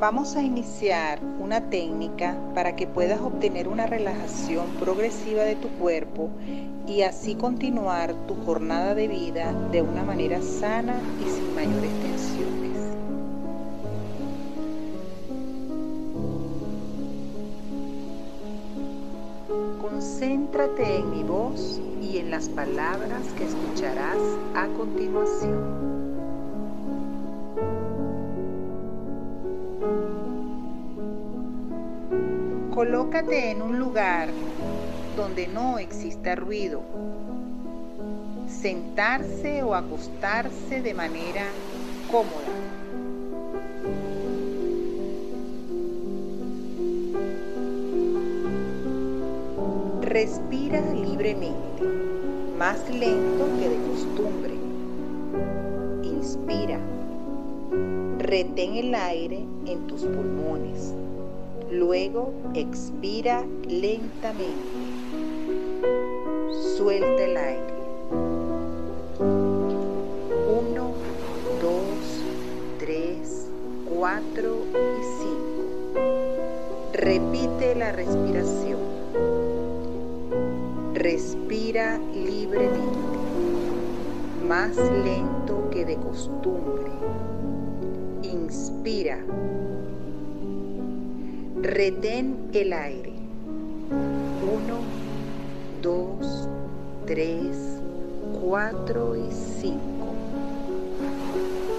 Vamos a iniciar una técnica para que puedas obtener una relajación progresiva de tu cuerpo y así continuar tu jornada de vida de una manera sana y sin mayores tensiones. Concéntrate en mi voz y en las palabras que escucharás a continuación. Colócate en un lugar donde no exista ruido. Sentarse o acostarse de manera cómoda. Respira libremente, más lento que de costumbre. Inspira. Retén el aire en tus pulmones. Luego expira lentamente. Suelta el aire. Uno, dos, tres, cuatro y cinco. Repite la respiración. Respira libremente, más lento que de costumbre. Inspira Retén el aire. Uno, dos, tres, cuatro y cinco.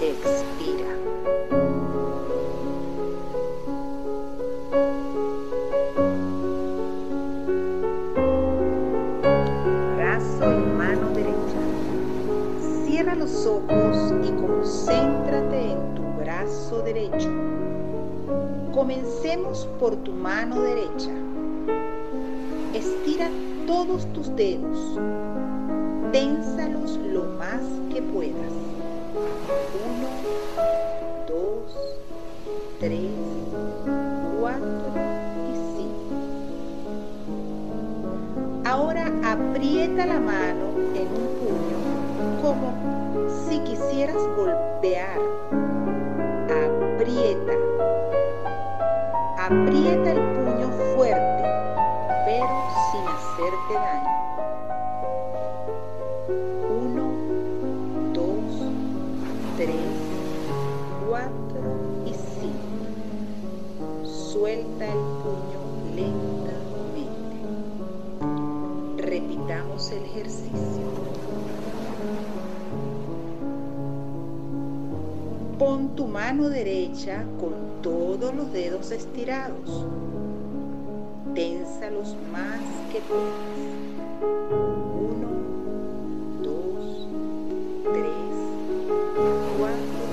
Expira. Comencemos por tu mano derecha. Estira todos tus dedos. Ténsalos lo más que puedas. Uno, dos, tres, cuatro y cinco. Ahora aprieta la mano en un puño como si quisieras golpear. Aprieta el puño fuerte, pero sin hacerte daño. Uno, dos, tres, cuatro y cinco. Suelta el puño lentamente. Repitamos el ejercicio. Tu mano derecha con todos los dedos estirados. Ténsalos más que puedas. Uno, dos, tres, cuatro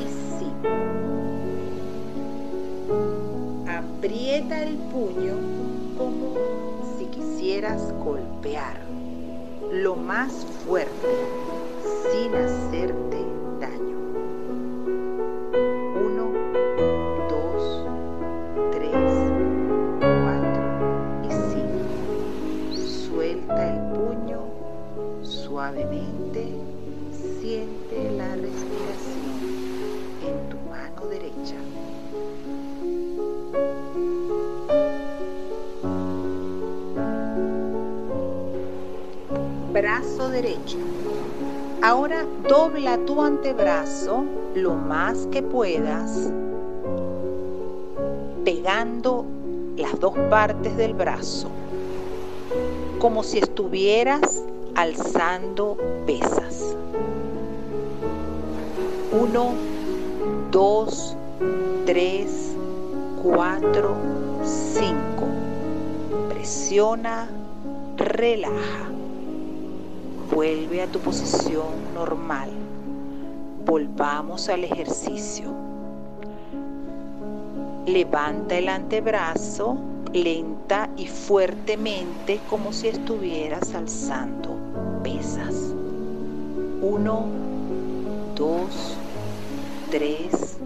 y cinco. Aprieta el puño como si quisieras golpear. Lo más fuerte, sin hacerte Derecho. Ahora dobla tu antebrazo lo más que puedas, pegando las dos partes del brazo, como si estuvieras alzando pesas. Uno, dos, tres, cuatro, cinco. Presiona, relaja. Vuelve a tu posición normal. Volvamos al ejercicio. Levanta el antebrazo lenta y fuertemente como si estuvieras alzando pesas. Uno, dos, tres,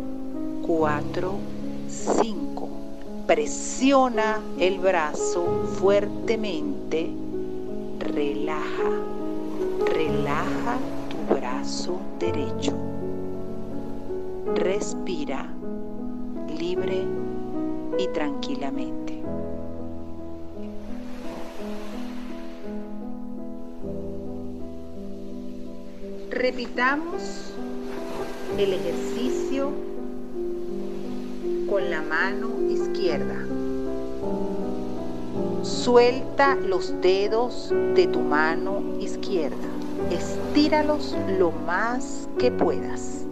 cuatro, cinco. Presiona el brazo fuertemente. Relaja, relaja tu brazo derecho. Respira libre y tranquilamente. Repitamos el ejercicio con la mano izquierda. Suelta los dedos de tu mano izquierda. Estíralos lo más que puedas.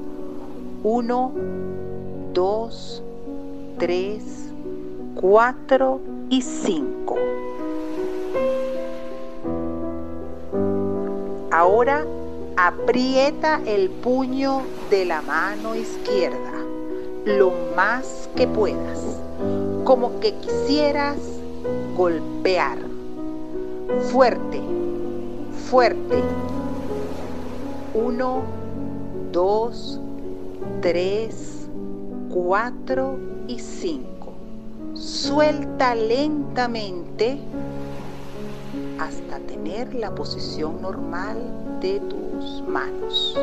Uno, dos, tres, cuatro y cinco. Ahora aprieta el puño de la mano izquierda lo más que puedas, como que quisieras golpear. Fuerte, fuerte. Uno, dos, tres, cuatro y cinco. Suelta lentamente hasta tener la posición normal de tus manos.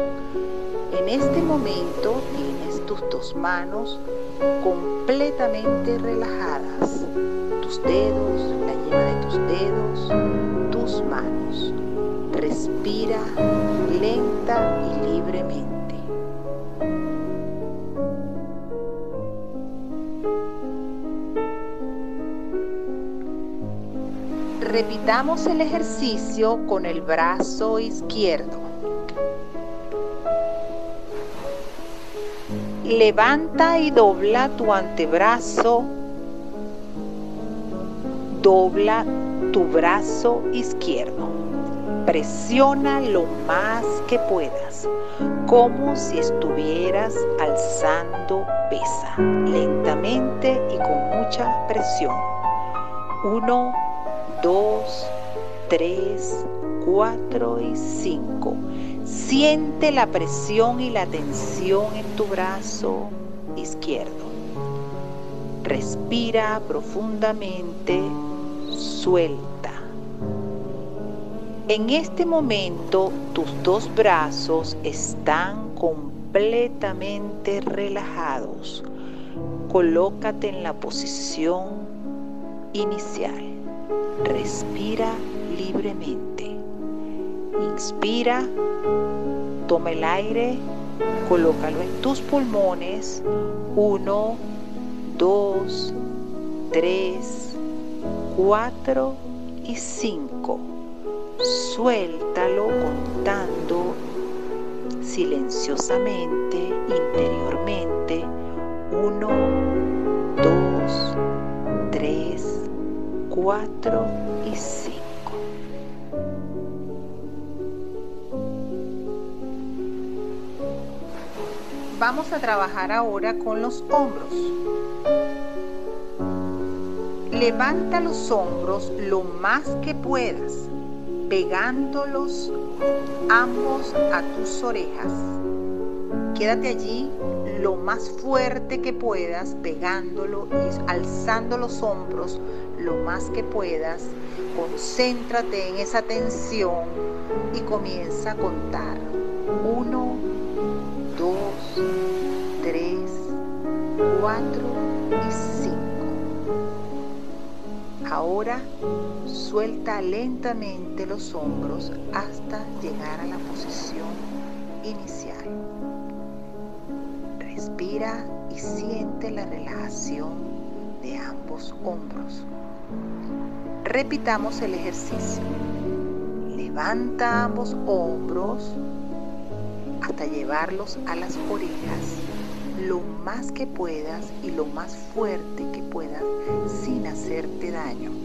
En este momento tienes tus dos manos completamente relajadas, tus dedos, la yema de tus dedos, tus manos. Respira lenta y libremente. Repitamos el ejercicio con el brazo izquierdo. Levanta y dobla tu antebrazo. Dobla tu brazo izquierdo. Presiona lo más que puedas, como si estuvieras alzando pesa, lentamente y con mucha presión. Uno, dos, tres, cuatro y cinco. Siente la presión y la tensión en tu brazo izquierdo. Respira profundamente, suelta. En este momento tus dos brazos están completamente relajados. Colócate en la posición inicial. Respira libremente. Inspira, toma el aire, colócalo en tus pulmones. Uno, dos, tres, cuatro y cinco. Suéltalo contando silenciosamente, interiormente. Uno, dos, tres, cuatro y cinco. Vamos a trabajar ahora con los hombros. Levanta los hombros lo más que puedas, pegándolos ambos a tus orejas. Quédate allí lo más fuerte que puedas, pegándolo y alzando los hombros lo más que puedas. Concéntrate en esa tensión y comienza a contar. Uno, dos, tres, cuatro Ahora suelta lentamente los hombros hasta llegar a la posición inicial. Respira y siente la relajación de ambos hombros. Repitamos el ejercicio. Levanta ambos hombros hasta llevarlos a las orejas lo más que puedas y lo más fuerte que puedas sin hacerte daño.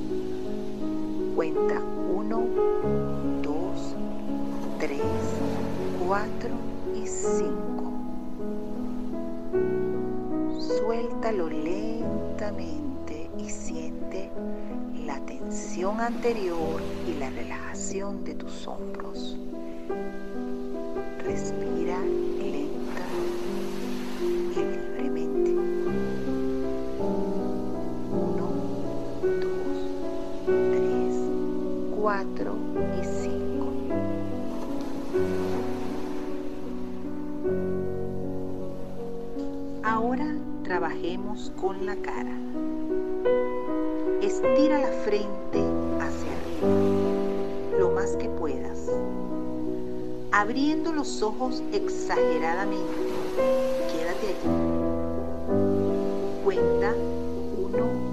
Cuenta 1, 2, 3, 4 y 5. Suéltalo lentamente y siente la tensión anterior y la relajación de tus hombros. Respira 4 y 5. Ahora trabajemos con la cara. Estira la frente hacia arriba lo más que puedas, abriendo los ojos exageradamente. Quédate allí. Cuenta 1,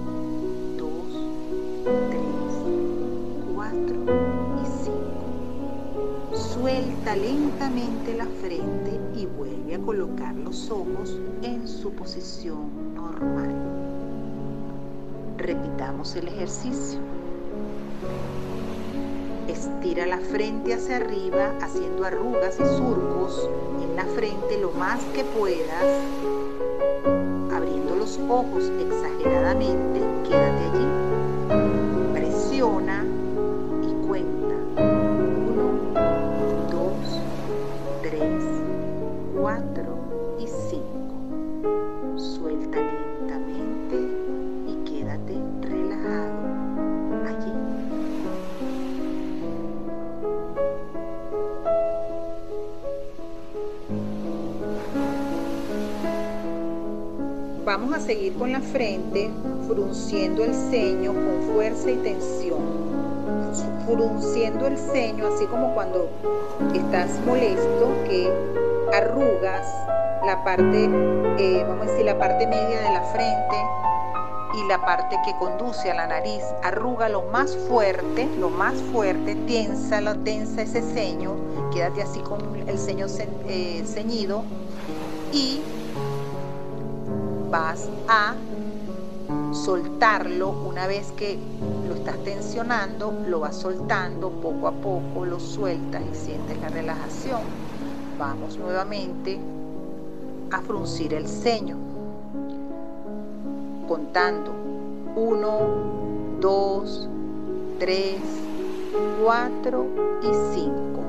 Suelta lentamente la frente y vuelve a colocar los ojos en su posición normal. Repitamos el ejercicio. Estira la frente hacia arriba haciendo arrugas y surcos en la frente lo más que puedas. Abriendo los ojos exageradamente, quédate allí. Seguir con la frente, frunciendo el ceño con fuerza y tensión. Frunciendo el ceño, así como cuando estás molesto, que arrugas la parte, eh, vamos a decir, la parte media de la frente y la parte que conduce a la nariz. Arruga lo más fuerte, lo más fuerte, tensa, lo tensa ese ceño, quédate así con el ceño eh, ceñido y vas a soltarlo una vez que lo estás tensionando, lo vas soltando poco a poco, lo sueltas y sientes la relajación. Vamos nuevamente a fruncir el ceño, contando 1, 2, 3, 4 y 5.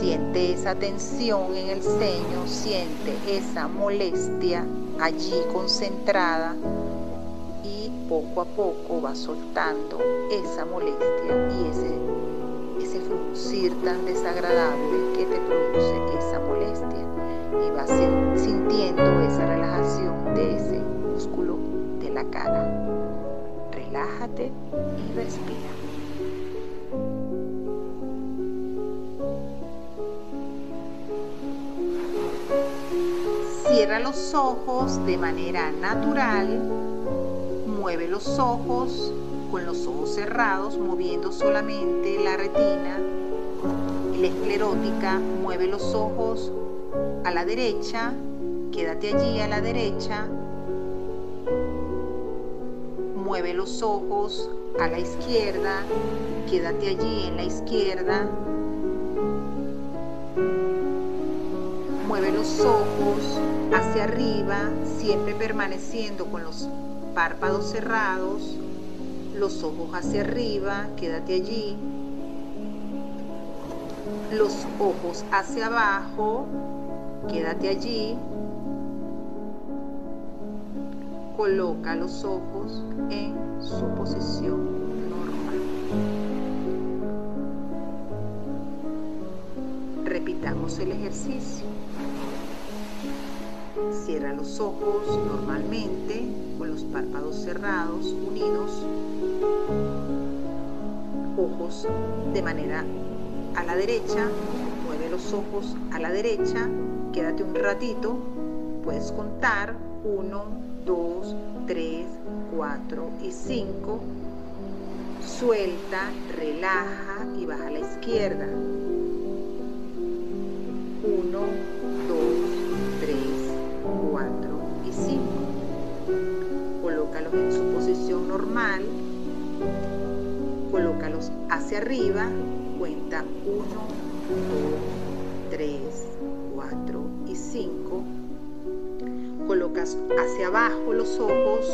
Siente esa tensión en el ceño, siente esa molestia allí concentrada y poco a poco va soltando esa molestia y ese, ese fruncir tan desagradable que te produce esa molestia y vas sintiendo esa relajación de ese músculo de la cara. Relájate y respira. Los ojos de manera natural. Mueve los ojos con los ojos cerrados, moviendo solamente la retina la esclerótica. Mueve los ojos a la derecha. Quédate allí a la derecha. Mueve los ojos a la izquierda. Quédate allí en la izquierda. Mueve los ojos hacia arriba, siempre permaneciendo con los párpados cerrados, los ojos hacia arriba, quédate allí. Los ojos hacia abajo, quédate allí. Coloca los ojos en su posición normal. Repitamos el ejercicio. Cierra los ojos normalmente con los párpados cerrados, unidos. Ojos de manera a la derecha. Mueve los ojos a la derecha. Quédate un ratito. Puedes contar 1, 2, 3, 4 y 5. Suelta, relaja y baja a la izquierda. Normal. Colócalos hacia arriba. Cuenta 1, 2, 3, 4 y 5. Colocas hacia abajo los ojos.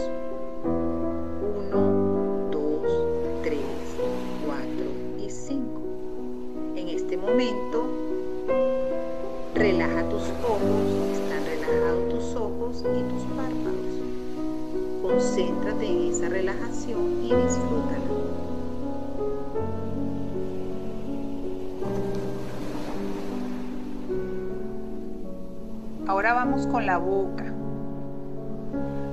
Concéntrate en esa relajación y disfrútala. Ahora vamos con la boca.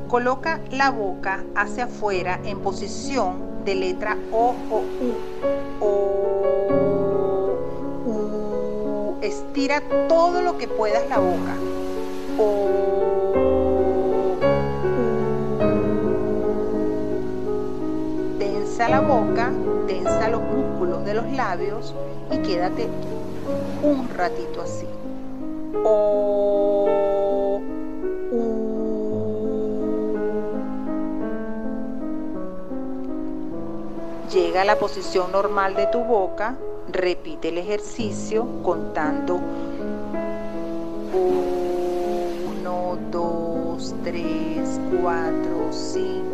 Coloca la boca hacia afuera en posición de letra O o U. O, U. Estira todo lo que puedas la boca. O, tensa los músculos de los labios y quédate un ratito así. O, Llega a la posición normal de tu boca, repite el ejercicio contando 1, 2, 3, 4, 5,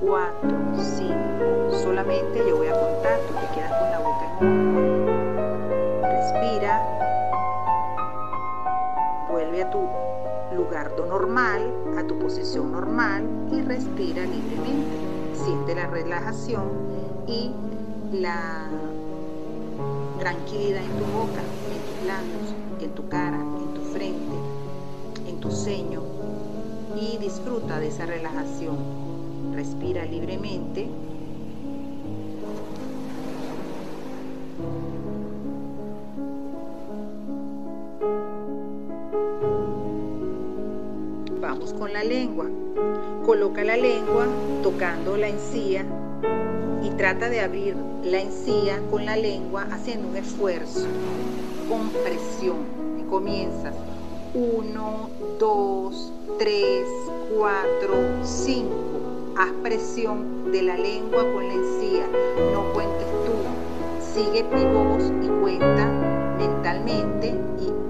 4, 5. Solamente yo voy a contar, tú te quedas con la boca en Respira, vuelve a tu lugar normal, a tu posición normal y respira libremente. Siente la relajación y la tranquilidad en tu boca, en tus labios, en tu cara, en tu frente, en tu ceño y disfruta de esa relajación. Respira libremente con la lengua. Coloca la lengua tocando la encía y trata de abrir la encía con la lengua haciendo un esfuerzo, con presión. Y comienzas 1, 2, 3, 4, 5. Haz presión de la lengua con la encía. No cuentes tú. Sigue mi voz y cuenta mentalmente y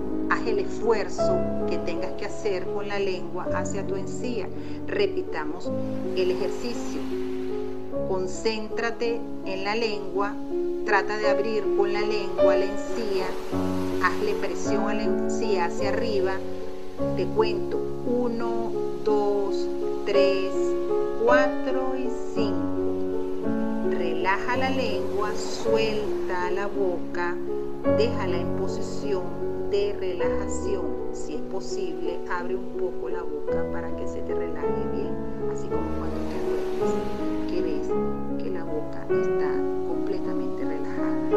el esfuerzo que tengas que hacer con la lengua hacia tu encía. Repitamos el ejercicio. Concéntrate en la lengua, trata de abrir con la lengua la encía, hazle presión a la encía hacia arriba. Te cuento 1, 2, 3, 4 y 5. Relaja la lengua, suelta la boca, déjala en posición de relajación. Si es posible, abre un poco la boca para que se te relaje bien, así como cuando te duermes, que ves que la boca está completamente relajada.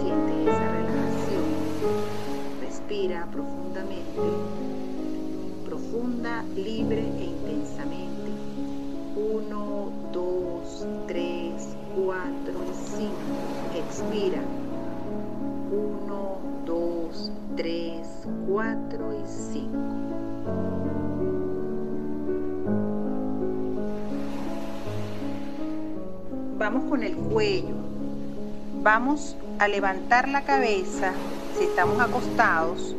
Siente esa relajación. Respira profundamente, profunda, libre 1, 2, 3, 4, y 5. Expira. 1, 2, 3, 4 y 5. Vamos con el cuello. Vamos a levantar la cabeza si estamos acostados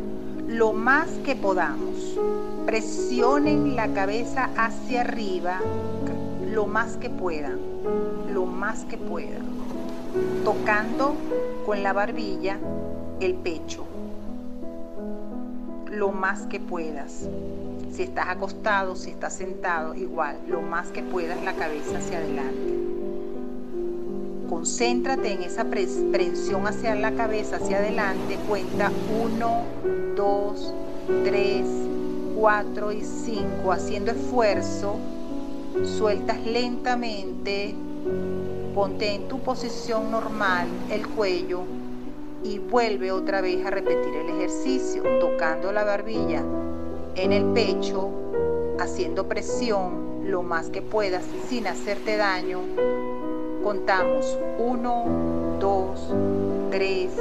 lo más que podamos. Presionen la cabeza hacia arriba lo más que puedan, lo más que puedan. Tocando con la barbilla el pecho lo más que puedas. Si estás acostado, si estás sentado, igual, lo más que puedas la cabeza hacia adelante. Concéntrate en esa presión hacia la cabeza, hacia adelante. Cuenta 1, 2, 3, 4 y 5. Haciendo esfuerzo, sueltas lentamente. Ponte en tu posición normal el cuello y vuelve otra vez a repetir el ejercicio, tocando la barbilla en el pecho, haciendo presión lo más que puedas sin hacerte daño. Contamos 1, 2, 3,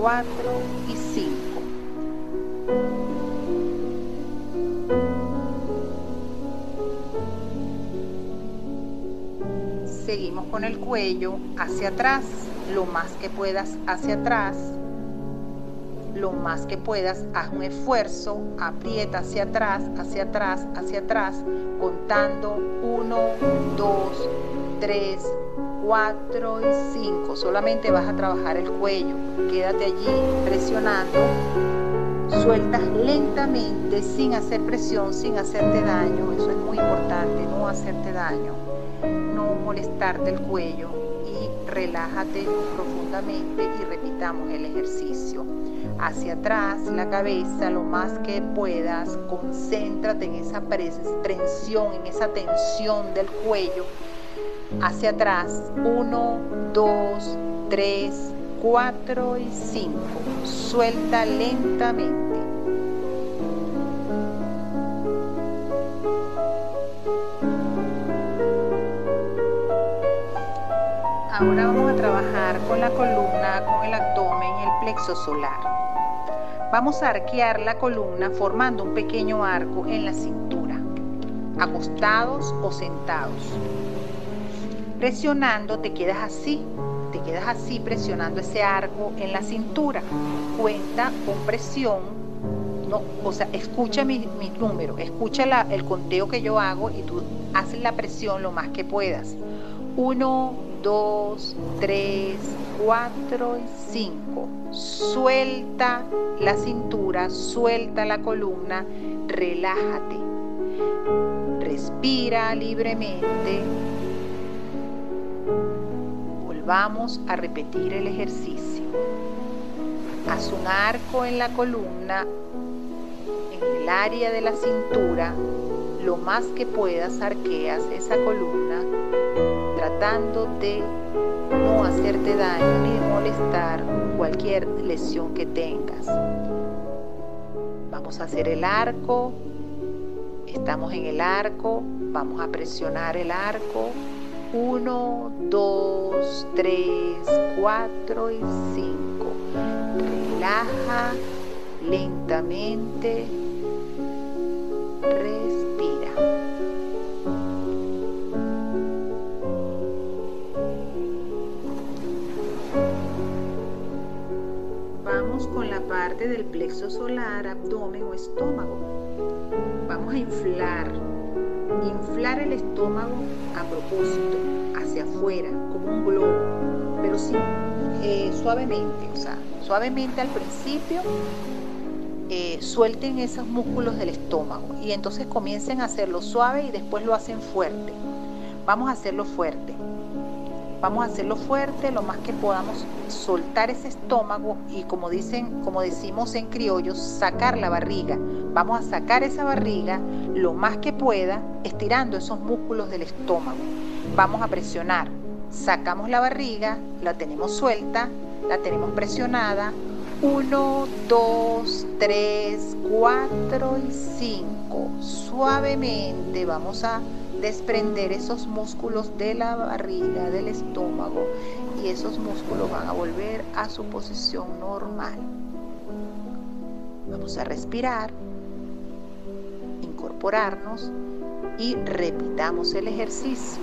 4 y 5. Seguimos con el cuello hacia atrás lo más que puedas hacia atrás, lo más que puedas, haz un esfuerzo, aprieta hacia atrás, hacia atrás, hacia atrás, contando 1, 2, 3, 4 y 5. Solamente vas a trabajar el cuello. Quédate allí presionando. Sueltas lentamente, sin hacer presión, sin hacerte daño. Eso es muy importante, no hacerte daño. Molestarte el cuello relájate profundamente y repitamos el ejercicio. hacia atrás la cabeza lo más que puedas, concéntrate en esa tensión, en esa tensión del cuello, hacia atrás, 1, 2, 3, 4 y 5, suelta lentamente. Ahora vamos a trabajar con la columna, con el abdomen y el plexo solar. Vamos a arquear la columna formando un pequeño arco en la cintura, acostados o sentados. Presionando te quedas así, te quedas así presionando ese arco en la cintura. Cuenta con presión, no, o sea, escucha mi números, escucha el conteo que yo hago y tú haces la presión lo más que puedas. 1, 2, 3, 4 y 5. Suelta la cintura, suelta la columna, relájate. Respira libremente. Volvamos a repetir el ejercicio. Haz un arco en la columna, en el área de la cintura, lo más que puedas arqueas esa columna tratando de no hacerte daño ni molestar cualquier lesión que tengas. Vamos a hacer el arco, estamos en el arco, vamos a presionar el arco. 1, 2, 3, 4 y 5. Relaja lentamente. Del plexo solar, abdomen o estómago. Vamos a inflar, inflar el estómago a propósito, hacia afuera, como un globo, pero sí, eh, suavemente, o sea, suavemente al principio. Eh, suelten esos músculos del estómago y entonces comiencen a hacerlo suave y después lo hacen fuerte. Vamos a hacerlo fuerte. Vamos a hacerlo fuerte, lo más que podamos soltar ese estómago y como dicen, como decimos en criollos, sacar la barriga. Vamos a sacar esa barriga lo más que pueda, estirando esos músculos del estómago. Vamos a presionar. Sacamos la barriga, la tenemos suelta, la tenemos presionada. 1, 2, 3, 4 y 5. Suavemente vamos a desprender esos músculos de la barriga, del estómago y esos músculos van a volver a su posición normal. Vamos a respirar, incorporarnos y repitamos el ejercicio.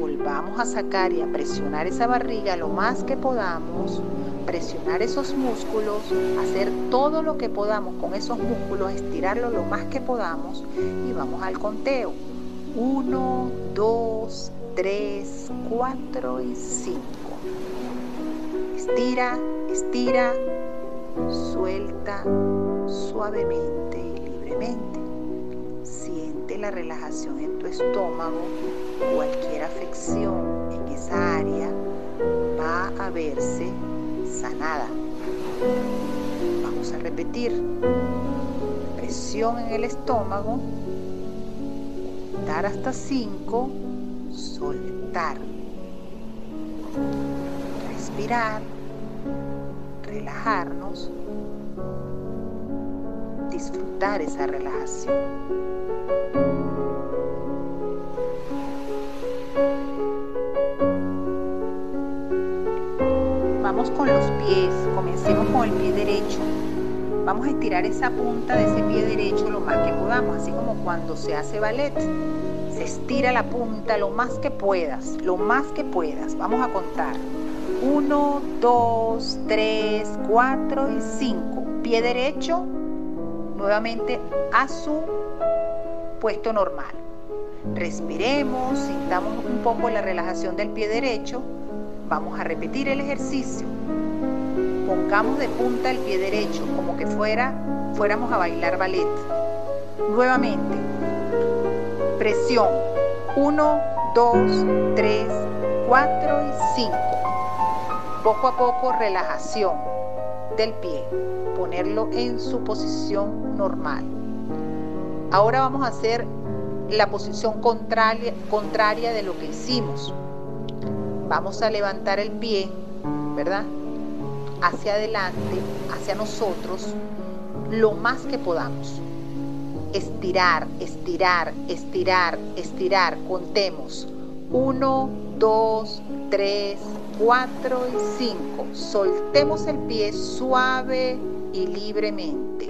Volvamos a sacar y a presionar esa barriga lo más que podamos, presionar esos músculos, hacer todo lo que podamos con esos músculos, estirarlo lo más que podamos y vamos al conteo. 1, 2, 3, 4 y 5. Estira, estira, suelta suavemente y libremente. Siente la relajación en tu estómago. Cualquier afección en esa área va a verse sanada. Vamos a repetir. Presión en el estómago hasta 5, soltar, respirar, relajarnos, disfrutar esa relajación. Vamos con los pies, comencemos con el pie derecho. Vamos a estirar esa punta de ese pie derecho lo más que podamos, así como cuando se hace ballet. Se estira la punta lo más que puedas, lo más que puedas. Vamos a contar. 1, 2, 3, 4 y 5. Pie derecho nuevamente a su puesto normal. Respiremos, sintamos un poco la relajación del pie derecho. Vamos a repetir el ejercicio pongamos de punta el pie derecho, como que fuera, fuéramos a bailar ballet. Nuevamente, presión. 1, 2, 3, 4 y 5. Poco a poco relajación. del pie, ponerlo en su posición normal. Ahora vamos a hacer la posición contraria, contraria de lo que hicimos. Vamos a levantar el pie, ¿verdad? Hacia adelante, hacia nosotros, lo más que podamos. Estirar, estirar, estirar, estirar. Contemos. Uno, dos, tres, cuatro y cinco. Soltemos el pie suave y libremente.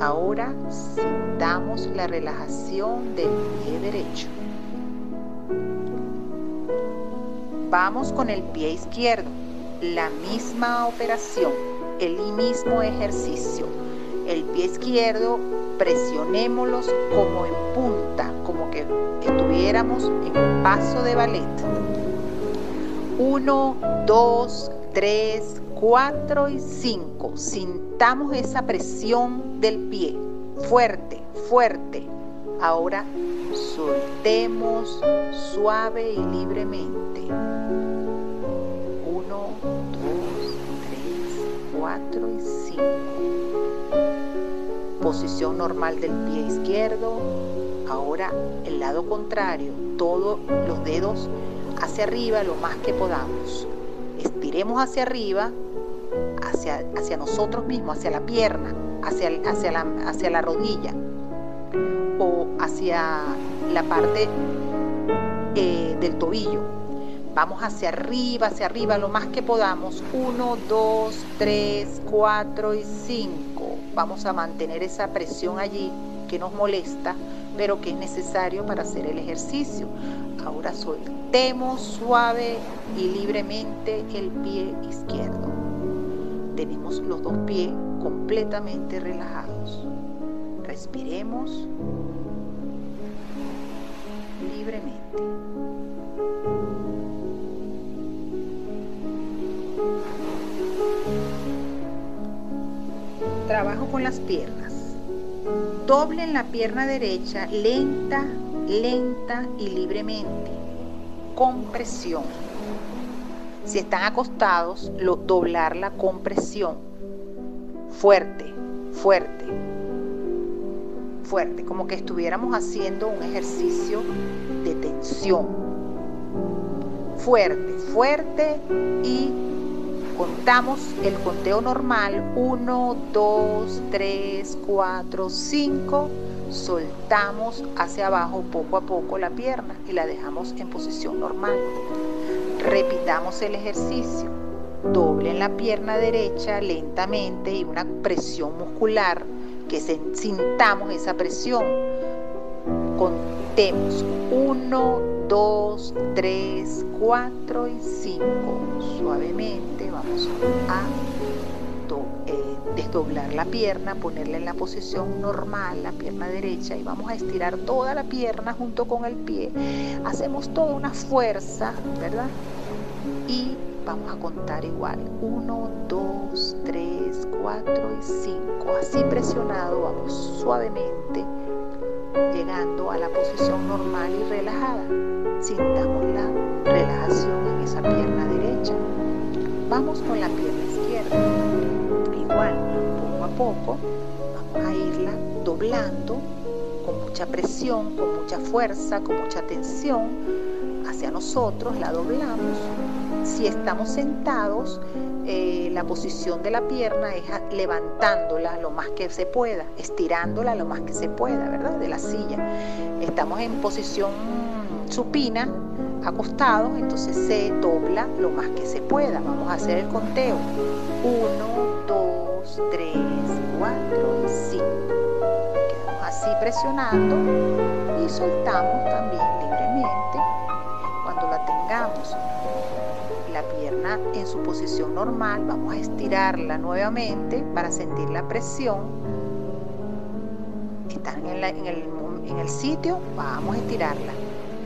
Ahora sintamos la relajación del pie derecho. Vamos con el pie izquierdo. La misma operación, el mismo ejercicio. El pie izquierdo presionémoslos como en punta, como que estuviéramos en un paso de ballet. Uno, dos, tres, cuatro y cinco. Sintamos esa presión del pie. Fuerte, fuerte. Ahora soltemos suave y libremente. Uno, dos, tres, cuatro y cinco. Posición normal del pie izquierdo. Ahora el lado contrario. Todos los dedos hacia arriba lo más que podamos. Estiremos hacia arriba hacia, hacia nosotros mismos, hacia la pierna, hacia, hacia, la, hacia la rodilla o hacia la parte eh, del tobillo. Vamos hacia arriba, hacia arriba lo más que podamos. Uno, dos, tres, cuatro y cinco. Vamos a mantener esa presión allí que nos molesta, pero que es necesario para hacer el ejercicio. Ahora soltemos suave y libremente el pie izquierdo tenemos los dos pies completamente relajados. Respiremos Trabajo con las piernas. Doblen la pierna derecha lenta, lenta y libremente. Compresión si están acostados, lo, doblar la compresión. Fuerte, fuerte, fuerte, como que estuviéramos haciendo un ejercicio Fuerte, fuerte y contamos el conteo normal. 1, 2, 3, 4, 5. Soltamos hacia abajo poco a poco la pierna y la dejamos en posición normal. Repitamos el ejercicio. Doblen la pierna derecha lentamente y una presión muscular, que sintamos esa presión. Contemos 1, 2, 3, 4 y 5. Suavemente vamos a eh, desdoblar la pierna, ponerla en la posición normal, la pierna derecha, y vamos a estirar toda la pierna junto con el pie. Hacemos toda una fuerza, ¿verdad? y vamos a contar igual 1, 2, 3, 4 y 5 así presionado vamos suavemente llegando a la posición normal y relajada sintamos la relajación en esa pierna derecha. Vamos con la pierna izquierda. Igual poco a poco vamos a irla doblando con mucha presión con mucha fuerza con mucha tensión hacia nosotros la doblamos. Si estamos sentados, eh, la posición de la pierna es levantándola lo más que se pueda, estirándola lo más que se pueda, ¿verdad? De la silla. Estamos en posición supina, acostados, entonces se dobla lo más que se pueda. Vamos a hacer el conteo. 1, 2, 3, 4 y 5. Quedamos así presionando y soltamos también libremente cuando la tengamos pierna en su posición normal, vamos a estirarla nuevamente para sentir la presión. Están en, el, en el sitio, vamos a estirarla.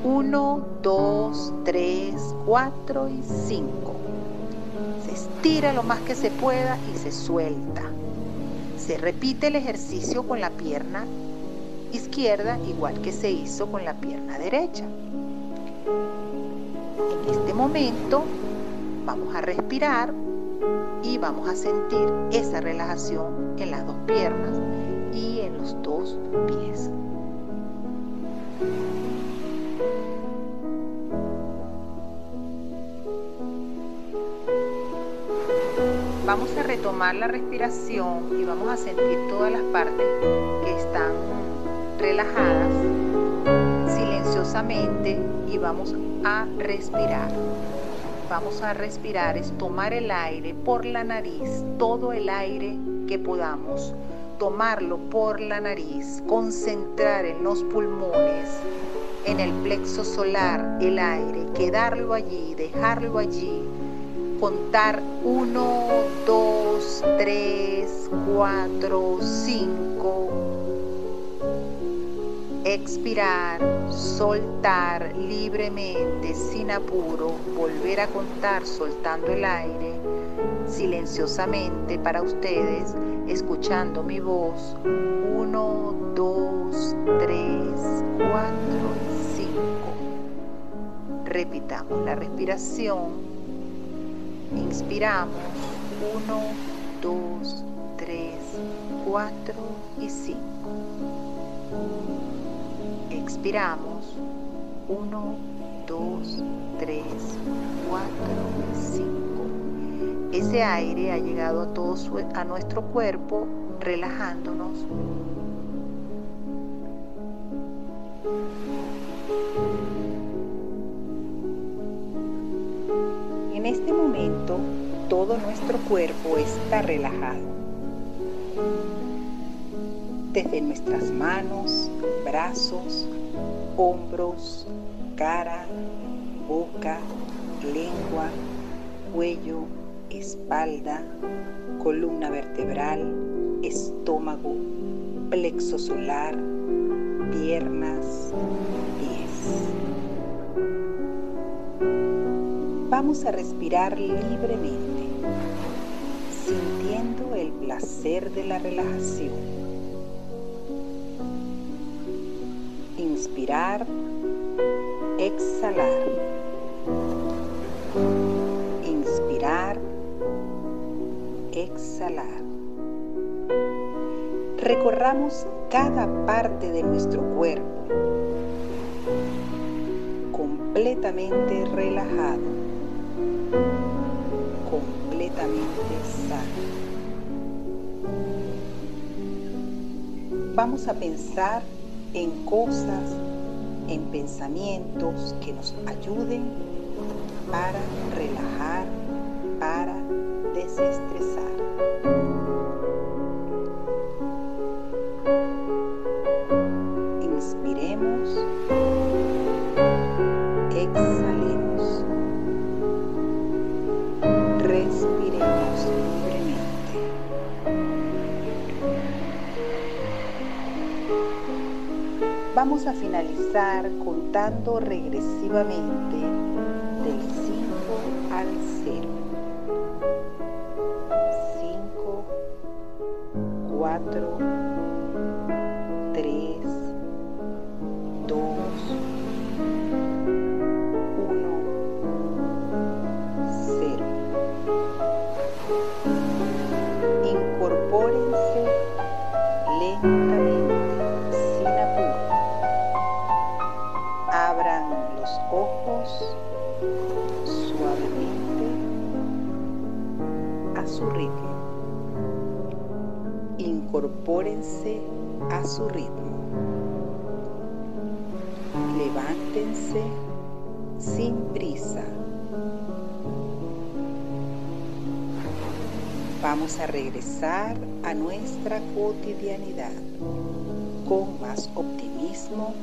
1, 2, 3, 4 y 5. Se estira lo más que se pueda y se suelta. Se repite el ejercicio con la pierna izquierda igual que se hizo con la pierna derecha. En este momento Vamos a respirar y vamos a sentir esa relajación en las dos piernas y en los dos pies. Vamos a retomar la respiración y vamos a sentir todas las partes que están relajadas silenciosamente y vamos a respirar. Vamos a respirar, es tomar el aire por la nariz, todo el aire que podamos, tomarlo por la nariz, concentrar en los pulmones, en el plexo solar, el aire, quedarlo allí, dejarlo allí, contar 1, 2, 3, 4, 5 expirar, soltar libremente, sin apuro, volver a contar soltando el aire, silenciosamente para ustedes, escuchando mi voz. 1, 2, 3, 4 y 5. Repitamos la respiración. Inspiramos. 1, 2, 3, 4 y 5. Expiramos. 1, 2, 3, 4, 5. Ese aire ha llegado a, todo a nuestro cuerpo relajándonos. En este momento todo nuestro cuerpo está relajado. Desde nuestras manos, brazos, hombros, cara, boca, lengua, cuello, espalda, columna vertebral, estómago, plexo solar, piernas, pies. Vamos a respirar libremente, sintiendo el placer de la relajación. Inspirar, exhalar. Inspirar, exhalar. Recorramos cada parte de nuestro cuerpo completamente relajado, completamente sano. Vamos a pensar en cosas, en pensamientos que nos ayuden para relajar, para desestresar. Vamos a finalizar contando regresivamente del 5 al 0. 5, 4, 3, 2, 1, 0. Incorpórense lentamente, ritmo. Incorpórense a su ritmo. Levántense sin prisa. Vamos a regresar a nuestra cotidianidad con más optimismo,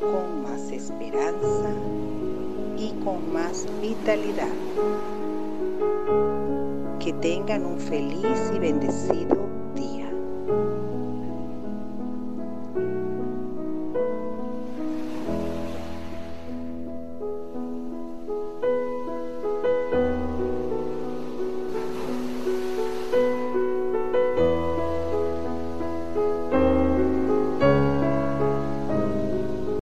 con más esperanza y con más vitalidad. Que tengan un feliz y bendecido